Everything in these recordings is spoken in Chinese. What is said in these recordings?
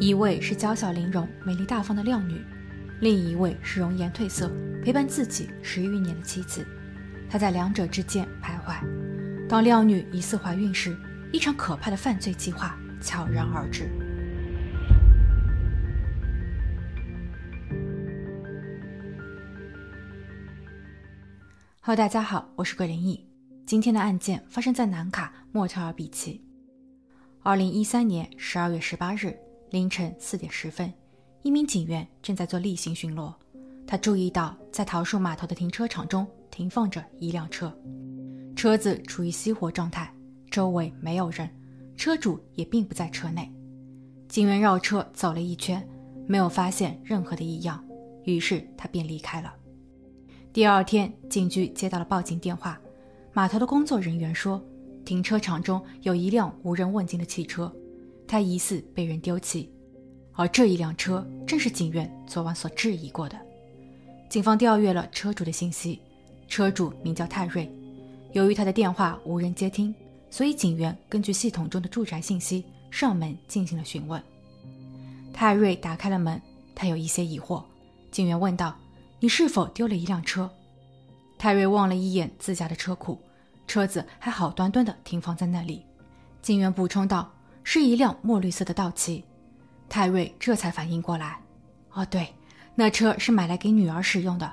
一位是娇小玲珑、美丽大方的靓女，另一位是容颜褪色、陪伴自己十余年的妻子。他在两者之间徘徊。当靓女疑似怀孕时，一场可怕的犯罪计划悄然而至。Hello，大家好，我是桂林义。今天的案件发生在南卡莫特尔比奇。二零一三年十二月十八日凌晨四点十分，一名警员正在做例行巡逻，他注意到在桃树码头的停车场中停放着一辆车，车子处于熄火状态，周围没有人，车主也并不在车内。警员绕车走了一圈，没有发现任何的异样，于是他便离开了。第二天，警局接到了报警电话，码头的工作人员说。停车场中有一辆无人问津的汽车，它疑似被人丢弃，而这一辆车正是警员昨晚所质疑过的。警方调阅了车主的信息，车主名叫泰瑞。由于他的电话无人接听，所以警员根据系统中的住宅信息上门进行了询问。泰瑞打开了门，他有一些疑惑。警员问道：“你是否丢了一辆车？”泰瑞望了一眼自家的车库。车子还好端端的停放在那里，警员补充道：“是一辆墨绿色的道奇。”泰瑞这才反应过来：“哦，对，那车是买来给女儿使用的。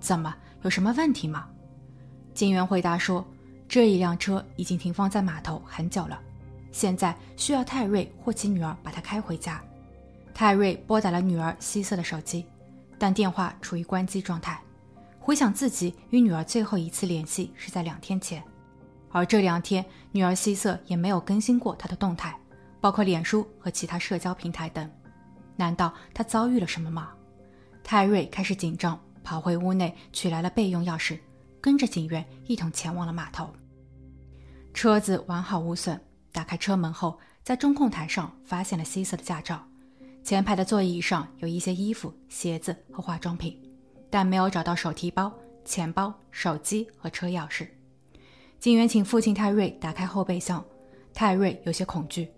怎么，有什么问题吗？”警员回答说：“这一辆车已经停放在码头很久了，现在需要泰瑞或其女儿把它开回家。”泰瑞拨打了女儿希瑟的手机，但电话处于关机状态。回想自己与女儿最后一次联系是在两天前。而这两天，女儿希瑟也没有更新过她的动态，包括脸书和其他社交平台等。难道他遭遇了什么吗？泰瑞开始紧张，跑回屋内取来了备用钥匙，跟着警员一同前往了码头。车子完好无损。打开车门后，在中控台上发现了希瑟的驾照，前排的座椅上有一些衣服、鞋子和化妆品，但没有找到手提包、钱包、手机和车钥匙。警员请父亲泰瑞打开后备箱，泰瑞有些恐惧，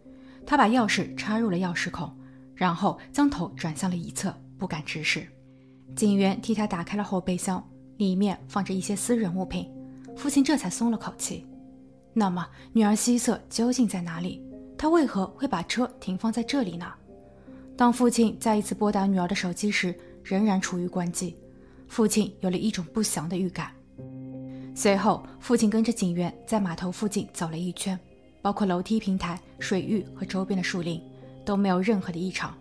他把钥匙插入了钥匙孔，然后将头转向了一侧，不敢直视。警员替他打开了后备箱，里面放着一些私人物品，父亲这才松了口气。那么，女儿希瑟究竟在哪里？他为何会把车停放在这里呢？当父亲再一次拨打女儿的手机时，仍然处于关机，父亲有了一种不祥的预感。随后，父亲跟着警员在码头附近走了一圈，包括楼梯平台、水域和周边的树林，都没有任何的异常。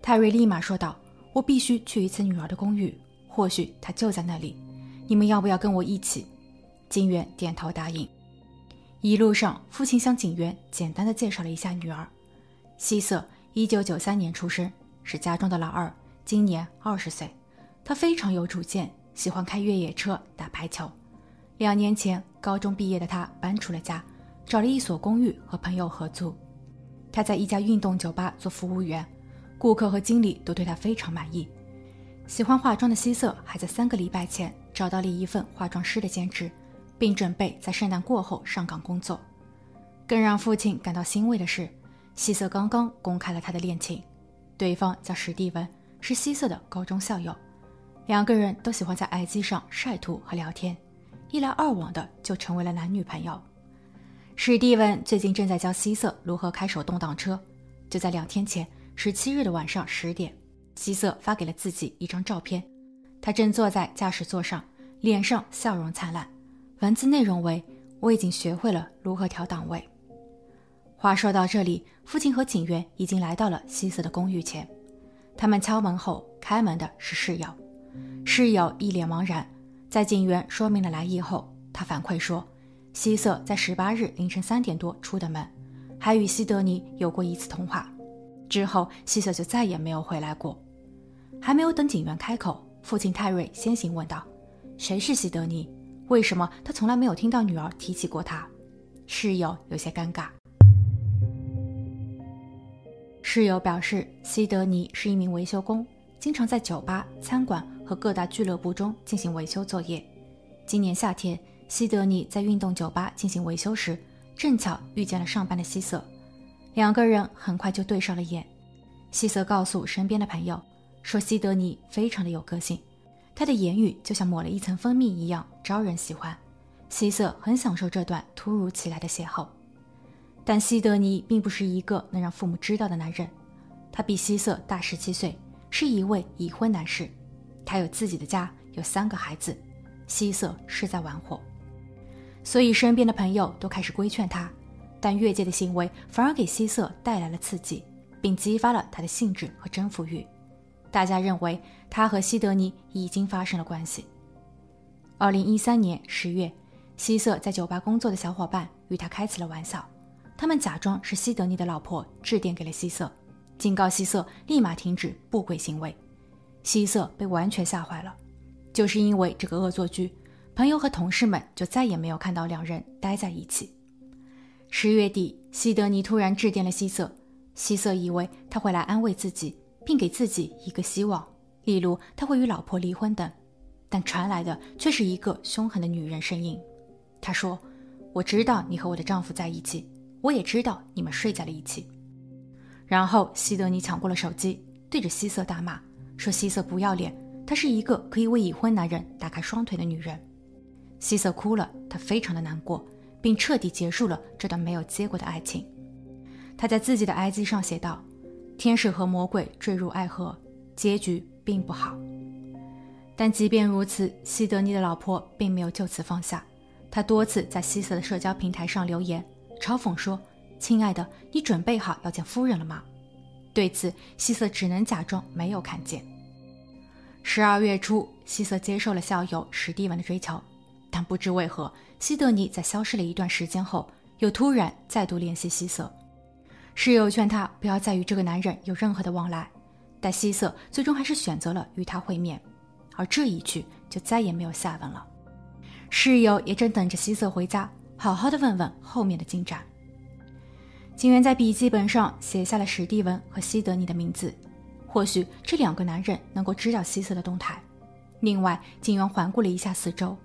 泰瑞立马说道：“我必须去一次女儿的公寓，或许她就在那里。你们要不要跟我一起？”警员点头答应。一路上，父亲向警员简单的介绍了一下女儿：希瑟，一九九三年出生，是家中的老二，今年二十岁。她非常有主见，喜欢开越野车、打排球。两年前，高中毕业的他搬出了家，找了一所公寓和朋友合租。他在一家运动酒吧做服务员，顾客和经理都对他非常满意。喜欢化妆的希瑟还在三个礼拜前找到了一份化妆师的兼职，并准备在圣诞过后上岗工作。更让父亲感到欣慰的是，希瑟刚刚公开了他的恋情，对方叫史蒂文，是希瑟的高中校友。两个人都喜欢在 IG 上晒图和聊天。一来二往的就成为了男女朋友。史蒂文最近正在教希瑟如何开手动挡车。就在两天前，十七日的晚上十点，希瑟发给了自己一张照片，他正坐在驾驶座上，脸上笑容灿烂。文字内容为：“我已经学会了如何调档位。”话说到这里，父亲和警员已经来到了希瑟的公寓前。他们敲门后，开门的是室友。室友一脸茫然。在警员说明了来意后，他反馈说，希瑟在十八日凌晨三点多出的门，还与西德尼有过一次通话，之后希瑟就再也没有回来过。还没有等警员开口，父亲泰瑞先行问道：“谁是西德尼？为什么他从来没有听到女儿提起过他？”室友有些尴尬。室友表示，西德尼是一名维修工，经常在酒吧、餐馆。和各大俱乐部中进行维修作业。今年夏天，西德尼在运动酒吧进行维修时，正巧遇见了上班的希瑟，两个人很快就对上了眼。希瑟告诉身边的朋友说，西德尼非常的有个性，他的言语就像抹了一层蜂蜜一样招人喜欢。希瑟很享受这段突如其来的邂逅，但西德尼并不是一个能让父母知道的男人。他比希瑟大十七岁，是一位已婚男士，他有自己的家，有三个孩子。希瑟是在玩火，所以身边的朋友都开始规劝他，但越界的行为反而给希瑟带来了刺激，并激发了他的兴致和征服欲。大家认为他和西德尼已经发生了关系。二零一三年十月。希瑟在酒吧工作的小伙伴与他开起了玩笑，他们假装是西德尼的老婆致电给了希瑟，警告希瑟立马停止不轨行为。希瑟被完全吓坏了，就是因为这个恶作剧，朋友和同事们就再也没有看到两人待在一起。十月底，西德尼突然致电了希瑟，希瑟以为他会来安慰自己，并给自己一个希望，例如他会与老婆离婚等，但传来的却是一个凶狠的女人声音。他说：“我知道你和我的丈夫在一起，我也知道你们睡在了一起。”然后西德尼抢过了手机，对着希瑟大骂，说：“希瑟不要脸，她是一个可以为已婚男人打开双腿的女人。”希瑟哭了，他非常的难过，并彻底结束了这段没有结果的爱情。他在自己的 IG 上写道：“天使和魔鬼坠入爱河，结局并不好。”但即便如此，西德尼的老婆并没有就此放下。他多次在希瑟的社交平台上留言，嘲讽说：“亲爱的，你准备好要见夫人了吗？”对此，希瑟只能假装没有看见。十二月初，希瑟接受了校友史蒂文的追求，但不知为何，西德尼在消失了一段时间后，又突然再度联系希瑟。室友劝他不要再与这个男人有任何的往来，但希瑟最终还是选择了与他会面，而这一去就再也没有下文了。室友也正等着希瑟回家，好好的问问后面的进展。警员在笔记本上写下了史蒂文和西德尼的名字，或许这两个男人能够知道希瑟的动态。另外，警员环顾了一下四周，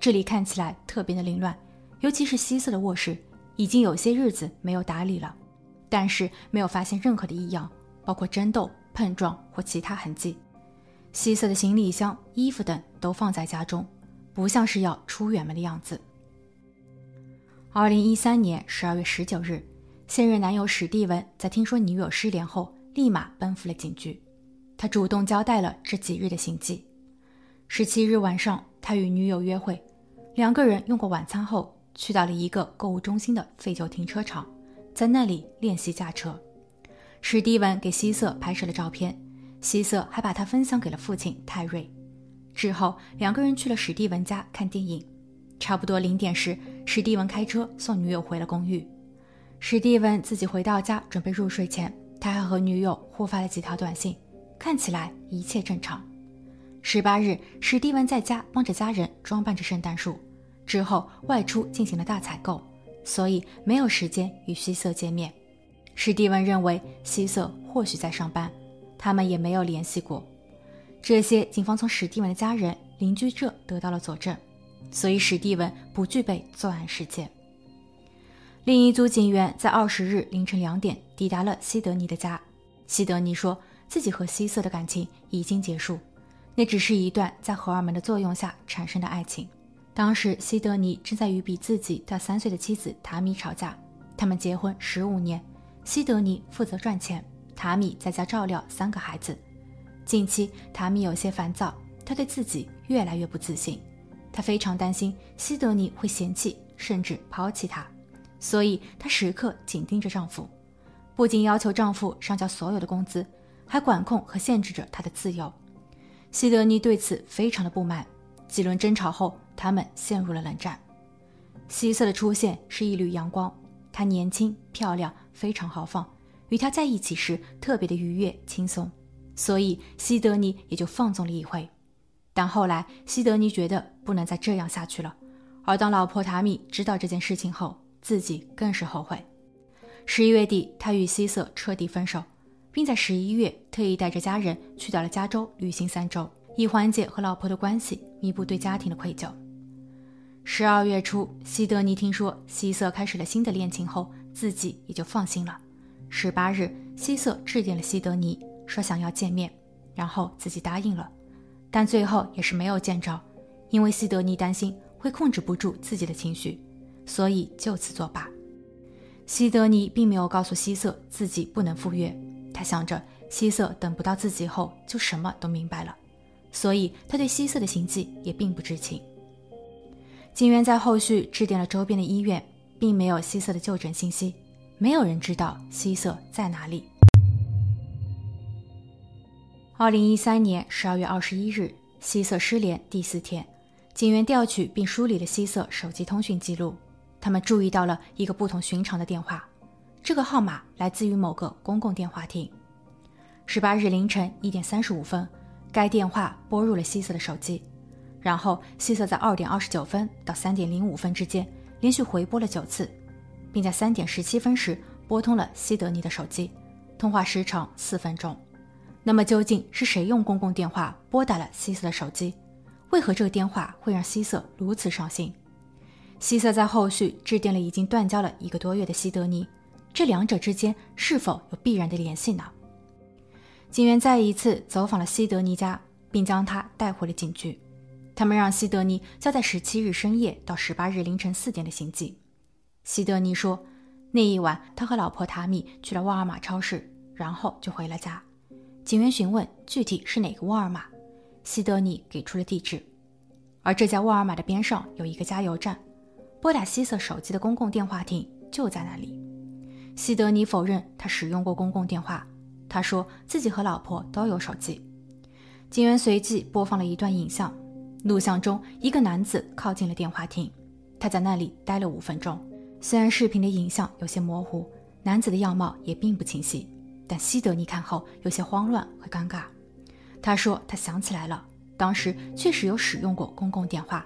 这里看起来特别的凌乱，尤其是希瑟的卧室，已经有些日子没有打理了，但是没有发现任何的异样，包括争斗、碰撞或其他痕迹。希瑟的行李箱、衣服等都放在家中。不像是要出远门的样子。二零一三年十二月十九日，现任男友史蒂文在听说女友失联后，立马奔赴了警局。他主动交代了这几日的行迹。十七日晚上，他与女友约会，两个人用过晚餐后，去到了一个购物中心的废旧停车场，在那里练习驾车。史蒂文给希瑟拍摄了照片，希瑟还把它分享给了父亲泰瑞。之后，两个人去了史蒂文家看电影。差不多零点时，史蒂文开车送女友回了公寓。史蒂文自己回到家准备入睡前，他还和女友互发了几条短信，看起来一切正常。十八日，史蒂文在家帮着家人装扮着圣诞树，之后外出进行了大采购，所以没有时间与希瑟见面。史蒂文认为希瑟或许在上班，他们也没有联系过。这些警方从史蒂文的家人、邻居这得到了佐证，所以史蒂文不具备作案时间。另一组警员在二十日凌晨两点抵达了西德尼的家。西德尼说自己和希瑟的感情已经结束，那只是一段在荷尔蒙的作用下产生的爱情。当时西德尼正在与比自己大三岁的妻子塔米吵架。他们结婚十五年，西德尼负责赚钱，塔米在家照料三个孩子。近期，塔米有些烦躁，她对自己越来越不自信。她非常担心西德尼会嫌弃甚至抛弃她，所以她时刻紧盯着丈夫，不仅要求丈夫上交所有的工资，还管控和限制着她的自由。西德尼对此非常的不满。几轮争吵后，他们陷入了冷战。希瑟的出现是一缕阳光，她年轻漂亮，非常豪放，与他在一起时特别的愉悦轻松。所以西德尼也就放纵了一回，但后来西德尼觉得不能再这样下去了。而当老婆塔米知道这件事情后，自己更是后悔。十一月底，他与希瑟彻底分手，并在十一月特意带着家人去到了加州旅行三周，以缓解和老婆的关系，弥补对家庭的愧疚。十二月初，西德尼听说希瑟开始了新的恋情后，自己也就放心了。十八日。希瑟致电了西德尼，说想要见面，然后自己答应了，但最后也是没有见着，因为西德尼担心会控制不住自己的情绪，所以就此作罢。西德尼并没有告诉希瑟自己不能赴约，他想着希瑟等不到自己后就什么都明白了，所以他对希瑟的行迹也并不知情。警员在后续致电了周边的医院，并没有希瑟的就诊信息，没有人知道希瑟在哪里。二零一三年十二月二十一日，希瑟失联第四天，警员调取并梳理了希瑟手机通讯记录。他们注意到了一个不同寻常的电话，这个号码来自于某个公共电话亭。十八日凌晨一点三十五分，该电话拨入了希瑟的手机，然后希瑟在二点二十九分到三点零五分之间连续回拨了九次，并在三点十七分时拨通了西德尼的手机，通话时长四分钟。那么究竟是谁用公共电话拨打了希瑟的手机？为何这个电话会让希瑟如此伤心？希瑟在后续致电了已经断交了一个多月的西德尼，这两者之间是否有必然的联系呢？警员再一次走访了西德尼家，并将他带回了警局。他们让西德尼交代十七日深夜到十八日凌晨四点的行迹。西德尼说，那一晚他和老婆塔米去了沃尔玛超市，然后就回了家。警员询问具体是哪个沃尔玛，西德尼给出了地址，而这家沃尔玛的边上有一个加油站。拨打希瑟手机的公共电话亭就在那里。西德尼否认他使用过公共电话，他说自己和老婆都有手机。警员随即播放了一段影像，录像中一个男子靠近了电话亭，他在那里待了五分钟。虽然视频的影像有些模糊，男子的样貌也并不清晰，但西德尼看后有些慌乱和尴尬。他说他想起来了，当时确实有使用过公共电话。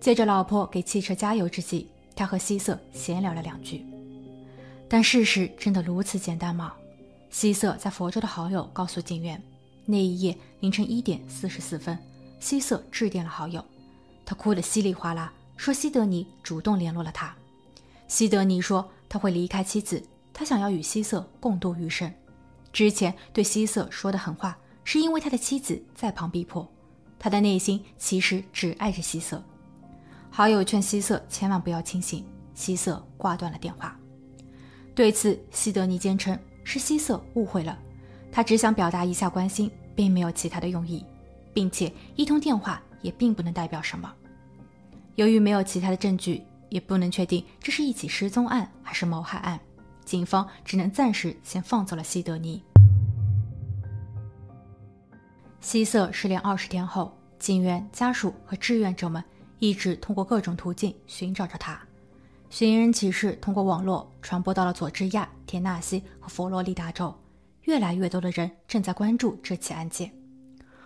借着老婆给汽车加油之际，他和希瑟闲聊了两句。但事实真的如此简单吗？希瑟在佛州的好友告诉警员，那一夜凌晨一点四十四分，希瑟致电了好友，他哭得稀里哗啦，说西德尼主动联络了他。西德尼说他会离开妻子，他想要与希瑟共度余生。之前对希瑟说的狠话，是因为他的妻子在旁逼迫，他的内心其实只爱着希瑟。好友劝希瑟千万不要清醒，希瑟挂断了电话。对此，西德尼坚称是希瑟误会了，他只想表达一下关心，并没有其他的用意，并且一通电话也并不能代表什么。由于没有其他的证据，也不能确定这是一起失踪案还是谋害案，警方只能暂时先放走了西德尼。希瑟失联二十天后，警员、家属和志愿者们。一直通过各种途径寻找着他，寻人启事通过网络传播到了佐治亚、田纳西和佛罗里达州，越来越多的人正在关注这起案件。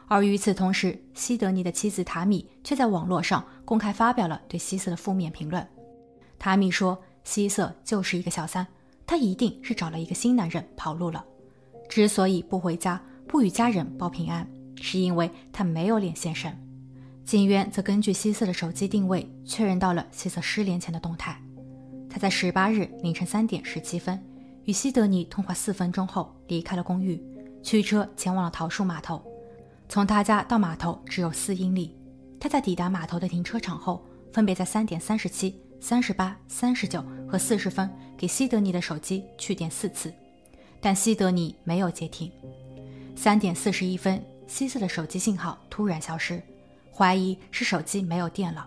而与此同时，西德尼的妻子塔米却在网络上公开发表了对希瑟的负面评论。塔米说：“希瑟就是一个小三，他一定是找了一个新男人跑路了。之所以不回家、不与家人报平安，是因为他没有脸现身。”警员则根据希瑟的手机定位确认到了希瑟失联前的动态。他在十八日凌晨三点十七分与西德尼通话四分钟后离开了公寓，驱车前往了桃树码头。从他家到码头只有四英里。他在抵达码头的停车场后，分别在三点三十七、三十八、三十九和四十分给西德尼的手机去电四次，但西德尼没有接听。三点四十一分，希瑟的手机信号突然消失。怀疑是手机没有电了，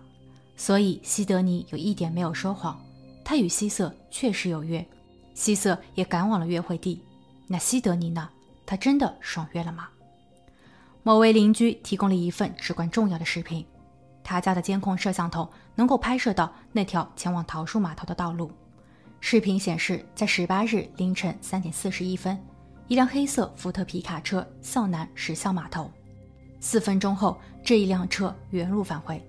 所以西德尼有一点没有说谎，他与希瑟确实有约，希瑟也赶往了约会地。那西德尼呢？他真的爽约了吗？某位邻居提供了一份至关重要的视频，他家的监控摄像头能够拍摄到那条前往桃树码头的道路。视频显示，在十八日凌晨三点四十一分，一辆黑色福特皮卡车向南驶向码头。四分钟后，这一辆车原路返回，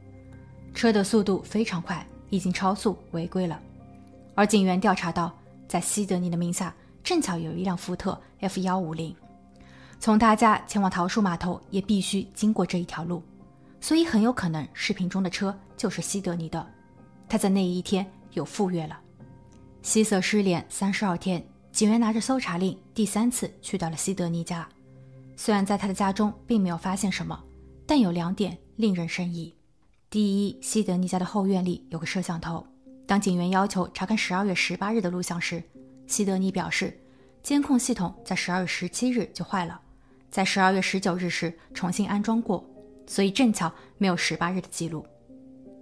车的速度非常快，已经超速违规了。而警员调查到，在西德尼的名下正巧有一辆福特 F 幺五零，从他家前往桃树码头也必须经过这一条路，所以很有可能视频中的车就是西德尼的。他在那一天有赴约了。希瑟失联三十二天，警员拿着搜查令，第三次去到了西德尼家。虽然在他的家中并没有发现什么，但有两点令人生疑。第一，西德尼家的后院里有个摄像头。当警员要求查看十二月十八日的录像时，西德尼表示，监控系统在十二月十七日就坏了，在十二月十九日时重新安装过，所以正巧没有十八日的记录。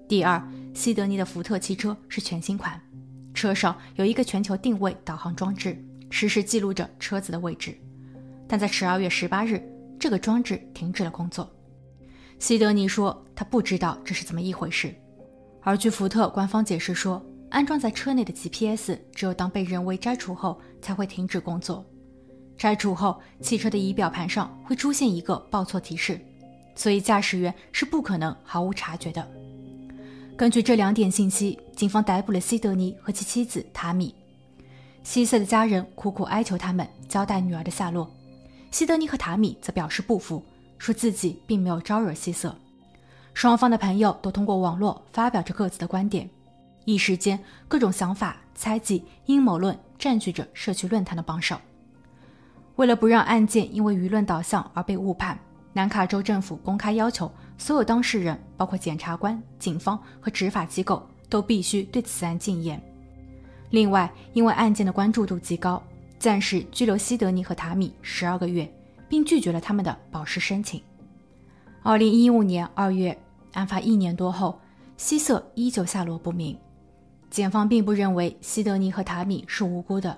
第二，西德尼的福特汽车是全新款，车上有一个全球定位导航装置，实时记录着车子的位置。但在十二月十八日，这个装置停止了工作。西德尼说他不知道这是怎么一回事。而据福特官方解释说，安装在车内的 GPS 只有当被人为摘除后才会停止工作。摘除后，汽车的仪表盘上会出现一个报错提示，所以驾驶员是不可能毫无察觉的。根据这两点信息，警方逮捕了西德尼和其妻子塔米。希瑟的家人苦苦哀求他们交代女儿的下落。西德尼和塔米则表示不服，说自己并没有招惹希瑟。双方的朋友都通过网络发表着各自的观点，一时间各种想法、猜忌、阴谋论占据着社区论坛的榜首。为了不让案件因为舆论导向而被误判，南卡州政府公开要求所有当事人，包括检察官、警方和执法机构，都必须对此案禁言。另外，因为案件的关注度极高。暂时拘留西德尼和塔米十二个月，并拒绝了他们的保释申请。二零一五年二月，案发一年多后，希瑟依旧下落不明。检方并不认为西德尼和塔米是无辜的，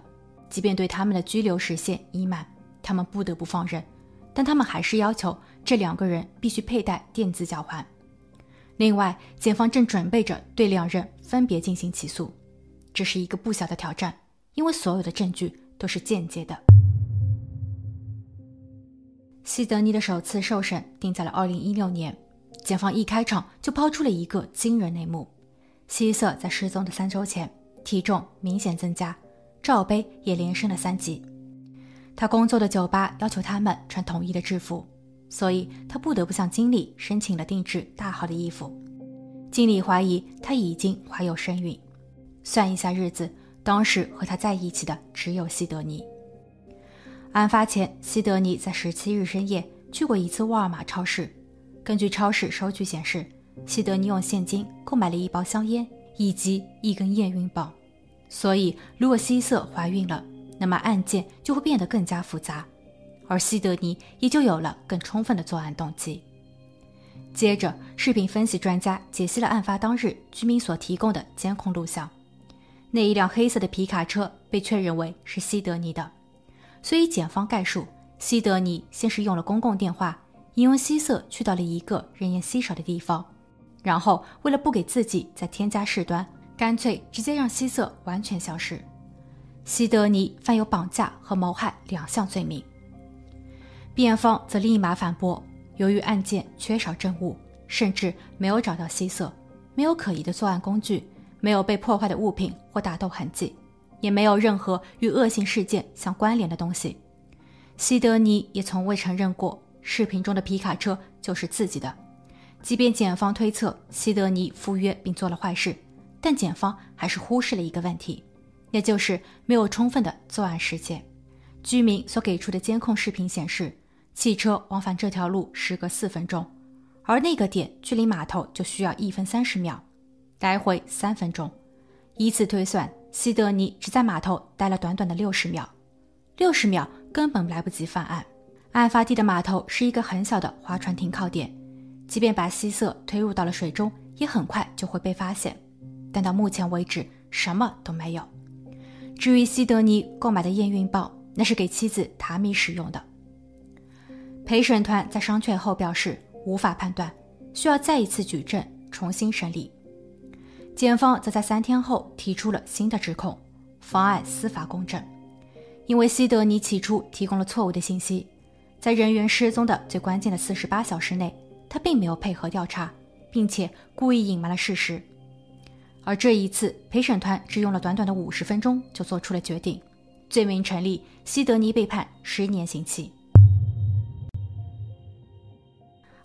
即便对他们的拘留时限已满，他们不得不放任，但他们还是要求这两个人必须佩戴电子脚环。另外，检方正准备着对两人分别进行起诉，这是一个不小的挑战，因为所有的证据。都是间接的。西德尼的首次受审定在了二零一六年，检方一开场就抛出了一个惊人内幕：希瑟在失踪的三周前，体重明显增加，罩杯也连升了三级。他工作的酒吧要求他们穿统一的制服，所以他不得不向经理申请了定制大号的衣服。经理怀疑他已经怀有身孕，算一下日子。当时和他在一起的只有西德尼。案发前，西德尼在十七日深夜去过一次沃尔玛超市。根据超市收据显示，西德尼用现金购买了一包香烟以及一根验孕棒。所以，如果希瑟怀孕了，那么案件就会变得更加复杂，而西德尼也就有了更充分的作案动机。接着，视频分析专家解析了案发当日居民所提供的监控录像。那一辆黑色的皮卡车被确认为是西德尼的，所以检方概述，西德尼先是用了公共电话，引用希瑟去到了一个人烟稀少的地方，然后为了不给自己再添加事端，干脆直接让希瑟完全消失。西德尼犯有绑架和谋害两项罪名。辩方则立马反驳，由于案件缺少证物，甚至没有找到希瑟，没有可疑的作案工具。没有被破坏的物品或打斗痕迹，也没有任何与恶性事件相关联的东西。西德尼也从未承认过视频中的皮卡车就是自己的。即便检方推测西德尼赴约并做了坏事，但检方还是忽视了一个问题，也就是没有充分的作案时间。居民所给出的监控视频显示，汽车往返这条路时隔四分钟，而那个点距离码头就需要一分三十秒。来回三分钟，以此推算，西德尼只在码头待了短短的六十秒，六十秒根本来不及犯案。案发地的码头是一个很小的划船停靠点，即便把希瑟推入到了水中，也很快就会被发现。但到目前为止，什么都没有。至于西德尼购买的验孕棒，那是给妻子塔米使用的。陪审团在商榷后表示无法判断，需要再一次举证，重新审理。检方则在三天后提出了新的指控，妨碍司法公正。因为西德尼起初提供了错误的信息，在人员失踪的最关键的四十八小时内，他并没有配合调查，并且故意隐瞒了事实。而这一次，陪审团只用了短短的五十分钟就做出了决定，罪名成立，西德尼被判十年刑期。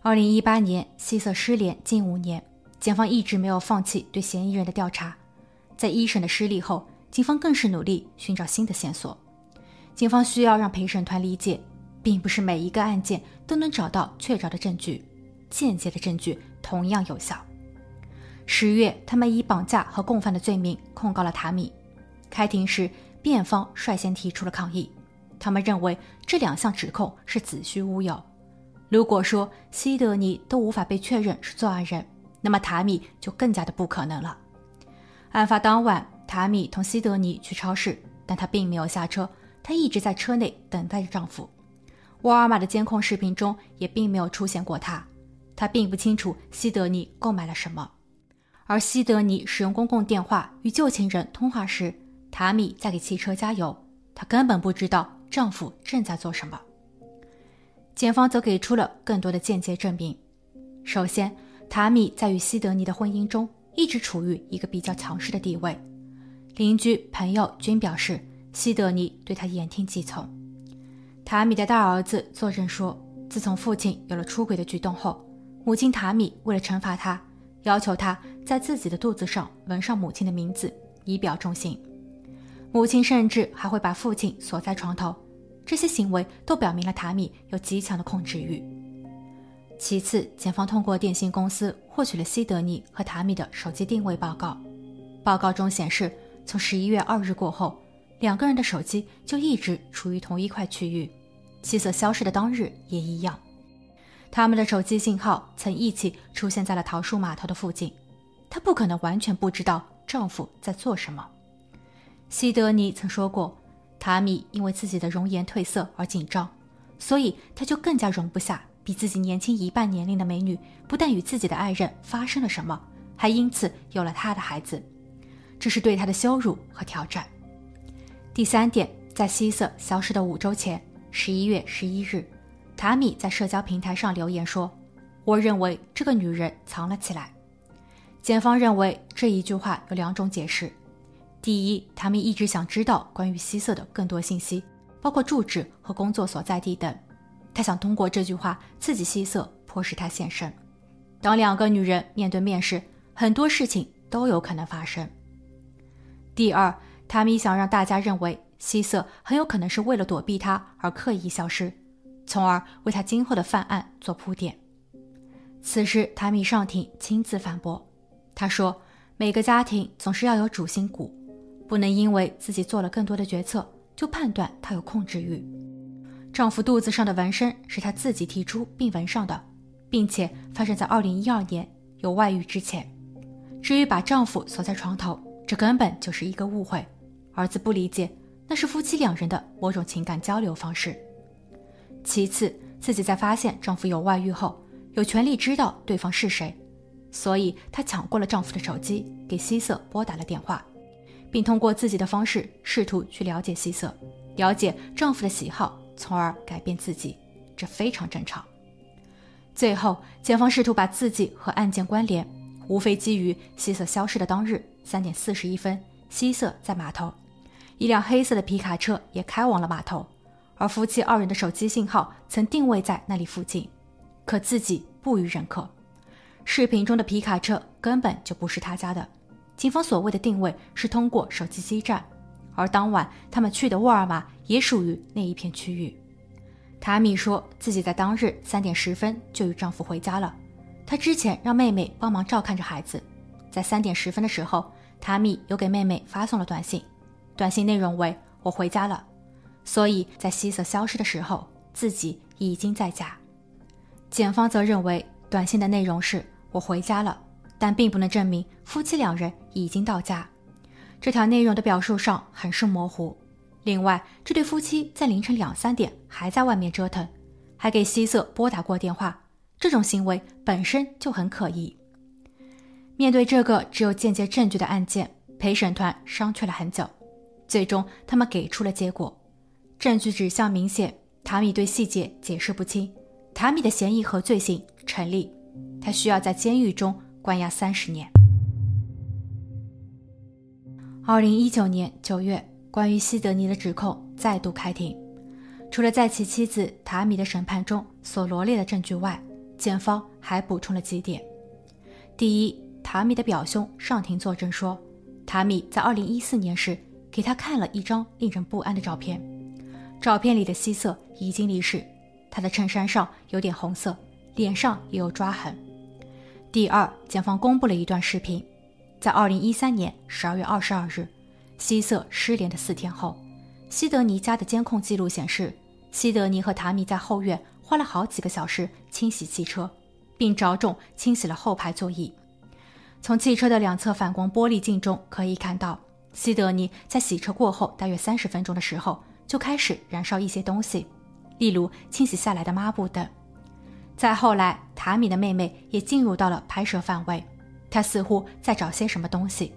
二零一八年，希瑟失联近五年。检方一直没有放弃对嫌疑人的调查，在一审的失利后，警方更是努力寻找新的线索，警方需要让陪审团理解，并不是每一个案件都能找到确凿的证据，间接的证据同样有效。十月，他们以绑架和共犯的罪名控告了塔米。开庭时，辩方率先提出了抗议，他们认为这两项指控是子虚乌有。如果说西德尼都无法被确认是作案人，那么塔米就更加的不可能了。案发当晚，塔米同西德尼去超市，但她并没有下车，她一直在车内等待着丈夫。沃尔玛的监控视频中也并没有出现过她，她并不清楚西德尼购买了什么。而西德尼使用公共电话与旧情人通话时，塔米在给汽车加油，她根本不知道丈夫正在做什么。检方则给出了更多的间接证明。首先，塔米在与西德尼的婚姻中一直处于一个比较强势的地位，邻居朋友均表示西德尼对她言听计从。塔米的大儿子作证说，自从父亲有了出轨的举动后，母亲塔米为了惩罚他。要求他在自己的肚子上纹上母亲的名字，以表忠心。母亲甚至还会把父亲锁在床头。这些行为都表明了塔米有极强的控制欲。其次，检方通过电信公司获取了西德尼和塔米的手机定位报告。报告中显示，从十一月二日过后，两个人的手机就一直处于同一块区域。气色消失的当日也一样。他们的手机信号曾一起出现在了桃树码头的附近，她不可能完全不知道丈夫在做什么。西德尼曾说过，塔米因为自己的容颜褪色而紧张，所以他就更加容不下比自己年轻一半年龄的美女不但与自己的爱人发生了什么，还因此有了他的孩子，这是对他的羞辱和挑战。第三点，在希瑟消失的五周前，十一月十一日。塔米在社交平台上留言说：“我认为这个女人藏了起来。”检方认为这一句话有两种解释：第一，塔米一直想知道关于希瑟的更多信息，包括住址和工作所在地等，他想通过这句话刺激希瑟，迫使他现身。当两个女人面对面时，很多事情都有可能发生。第二，塔米想让大家认为希瑟很有可能是为了躲避他而刻意消失。从而为他今后的犯案做铺垫。此时，塔米上庭亲自反驳，他说：“每个家庭总是要有主心骨，不能因为自己做了更多的决策，就判断他有控制欲。丈夫肚子上的纹身是他自己提出并纹上的，并且发生在2012年有外遇之前。至于把丈夫锁在床头，这根本就是一个误会。儿子不理解，那是夫妻两人的某种情感交流方式。”其次，自己在发现丈夫有外遇后，有权利知道对方是谁，所以她抢过了丈夫的手机，给希瑟拨打了电话，并通过自己的方式试图去了解希瑟，了解丈夫的喜好，从而改变自己，这非常正常。最后，检方试图把自己和案件关联，无非基于希瑟消失的当日三点四十一分，希瑟在码头，一辆黑色的皮卡车也开往了码头。而夫妻二人的手机信号曾定位在那里附近，可自己不予认可。视频中的皮卡车根本就不是他家的。警方所谓的定位是通过手机基站，而当晚他们去的沃尔玛也属于那一片区域。塔米说自己在当日三点十分就与丈夫回家了，她之前让妹妹帮忙照看着孩子。在三点十分的时候，塔米又给妹妹发送了短信，短信内容为“我回家了”。所以在希瑟消失的时候，自己已经在家。检方则认为，短信的内容是“我回家了”，但并不能证明夫妻两人已经到家。这条内容的表述上很是模糊。另外，这对夫妻在凌晨两三点还在外面折腾，还给希瑟拨打过电话，这种行为本身就很可疑。面对这个只有间接证据的案件，陪审团商榷了很久，最终他们给出了结果。证据指向明显，塔米对细节解释不清，塔米的嫌疑和罪行成立，他需要在监狱中关押三十年。二零一九年九月，关于西德尼的指控再度开庭，除了在其妻子塔米的审判中所罗列的证据外，检方还补充了几点：第一，塔米的表兄上庭作证说，塔米在二零一四年时给他看了一张令人不安的照片。照片里的希瑟已经离世，他的衬衫上有点红色，脸上也有抓痕。第二，检方公布了一段视频，在二零一三年十二月二十二日，希瑟失联的四天后，西德尼家的监控记录显示，西德尼和塔米在后院花了好几个小时清洗汽车，并着重清洗了后排座椅。从汽车的两侧反光玻璃镜中可以看到，西德尼在洗车过后大约三十分钟的时候。就开始燃烧一些东西，例如清洗下来的抹布等。再后来，塔米的妹妹也进入到了拍摄范围，她似乎在找些什么东西。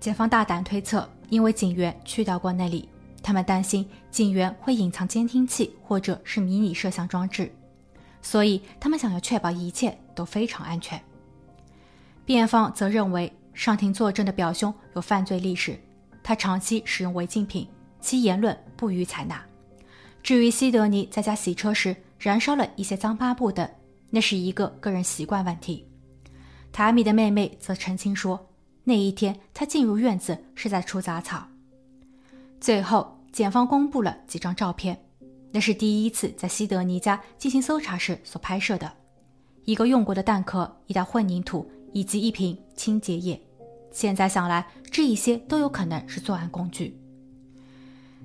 检方大胆推测，因为警员去到过那里，他们担心警员会隐藏监听器或者是迷你摄像装置，所以他们想要确保一切都非常安全。辩方则认为，上庭作证的表兄有犯罪历史，他长期使用违禁品。其言论不予采纳。至于西德尼在家洗车时燃烧了一些脏抹布等，那是一个个人习惯问题。塔米的妹妹则澄清说，那一天她进入院子是在除杂草。最后，检方公布了几张照片，那是第一次在西德尼家进行搜查时所拍摄的：一个用过的弹壳、一袋混凝土以及一瓶清洁液。现在想来，这一些都有可能是作案工具。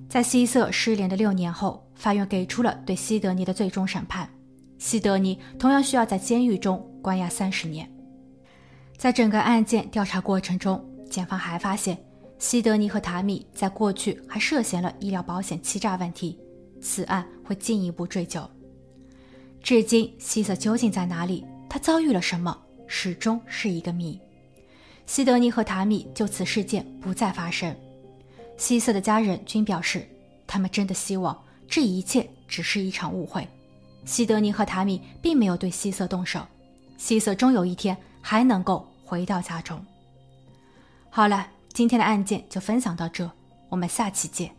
在希瑟失联的六年后，法院给出了对西德尼的最终审判。西德尼同样需要在监狱中关押三十年。在整个案件调查过程中，检方还发现西德尼和塔米在过去还涉嫌了医疗保险欺诈问题，此案会进一步追究。至今，希瑟究竟在哪里？他遭遇了什么？始终是一个谜。西德尼和塔米就此事件不再发生。希瑟的家人均表示，他们真的希望这一切只是一场误会。西德尼和塔米并没有对希瑟动手，希瑟终有一天还能够回到家中。好了，今天的案件就分享到这，我们下期见。